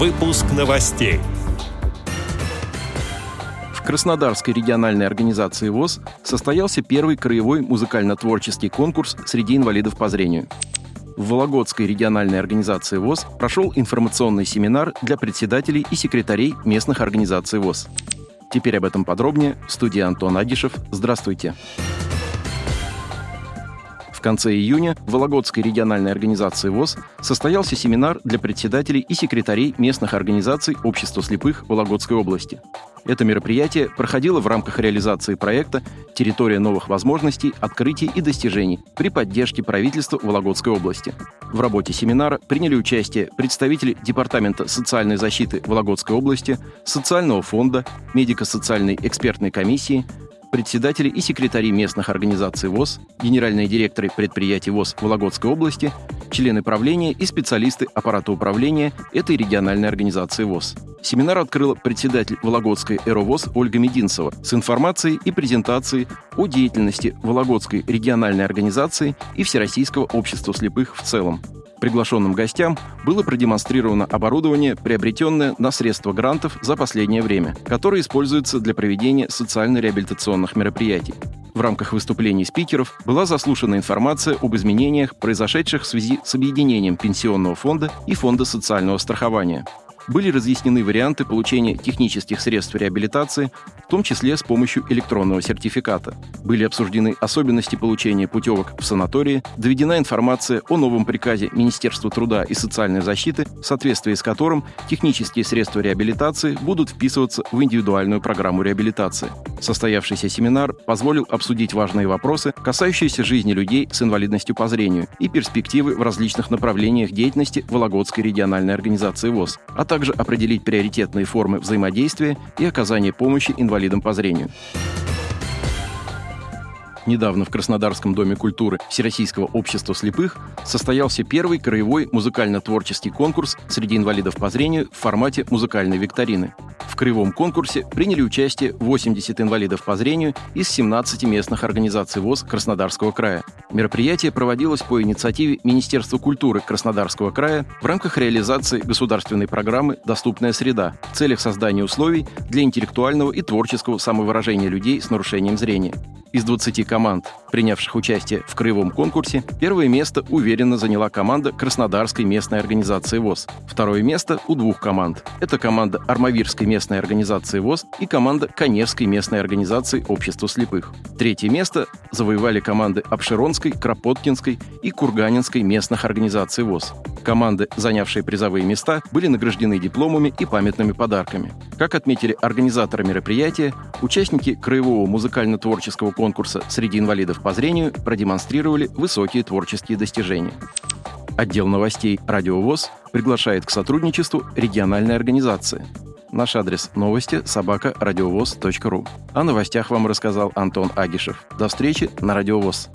Выпуск новостей. В Краснодарской региональной организации ВОЗ состоялся первый краевой музыкально-творческий конкурс среди инвалидов по зрению. В Вологодской региональной организации ВОЗ прошел информационный семинар для председателей и секретарей местных организаций ВОЗ. Теперь об этом подробнее. В студии Антон Агишев. Здравствуйте. В конце июня в Вологодской региональной организации ВОЗ состоялся семинар для председателей и секретарей местных организаций Общества слепых Вологодской области. Это мероприятие проходило в рамках реализации проекта «Территория новых возможностей, открытий и достижений» при поддержке правительства Вологодской области. В работе семинара приняли участие представители Департамента социальной защиты Вологодской области, Социального фонда, медико-социальной экспертной комиссии, председатели и секретари местных организаций ВОЗ, генеральные директоры предприятий ВОЗ Вологодской области, члены правления и специалисты аппарата управления этой региональной организации ВОЗ. Семинар открыла председатель Вологодской ЭРОВОЗ Ольга Мединцева с информацией и презентацией о деятельности Вологодской региональной организации и Всероссийского общества слепых в целом. Приглашенным гостям было продемонстрировано оборудование, приобретенное на средства грантов за последнее время, которое используется для проведения социально-реабилитационных мероприятий. В рамках выступлений спикеров была заслушана информация об изменениях, произошедших в связи с объединением Пенсионного фонда и Фонда социального страхования были разъяснены варианты получения технических средств реабилитации, в том числе с помощью электронного сертификата. Были обсуждены особенности получения путевок в санатории, доведена информация о новом приказе Министерства труда и социальной защиты, в соответствии с которым технические средства реабилитации будут вписываться в индивидуальную программу реабилитации. Состоявшийся семинар позволил обсудить важные вопросы, касающиеся жизни людей с инвалидностью по зрению и перспективы в различных направлениях деятельности Вологодской региональной организации ВОЗ, а также определить приоритетные формы взаимодействия и оказания помощи инвалидам по зрению. Недавно в Краснодарском доме культуры Всероссийского общества слепых состоялся первый краевой музыкально-творческий конкурс среди инвалидов по зрению в формате музыкальной викторины. В краевом конкурсе приняли участие 80 инвалидов по зрению из 17 местных организаций ВОЗ Краснодарского края. Мероприятие проводилось по инициативе Министерства культуры Краснодарского края в рамках реализации государственной программы «Доступная среда» в целях создания условий для интеллектуального и творческого самовыражения людей с нарушением зрения. Из 20 команд, принявших участие в краевом конкурсе, первое место уверенно заняла команда Краснодарской местной организации ВОЗ. Второе место у двух команд. Это команда Армавирской местной организации ВОЗ и команда Коневской местной организации Общества слепых. Третье место завоевали команды Обширонской, Кропоткинской и Курганинской местных организаций ВОЗ. Команды, занявшие призовые места, были награждены дипломами и памятными подарками. Как отметили организаторы мероприятия, участники краевого музыкально-творческого конкурса среди инвалидов по зрению продемонстрировали высокие творческие достижения. Отдел новостей «Радиовоз» приглашает к сотрудничеству региональной организации. Наш адрес новости – собака радиовоз.ру. О новостях вам рассказал Антон Агишев. До встречи на Радиовоз.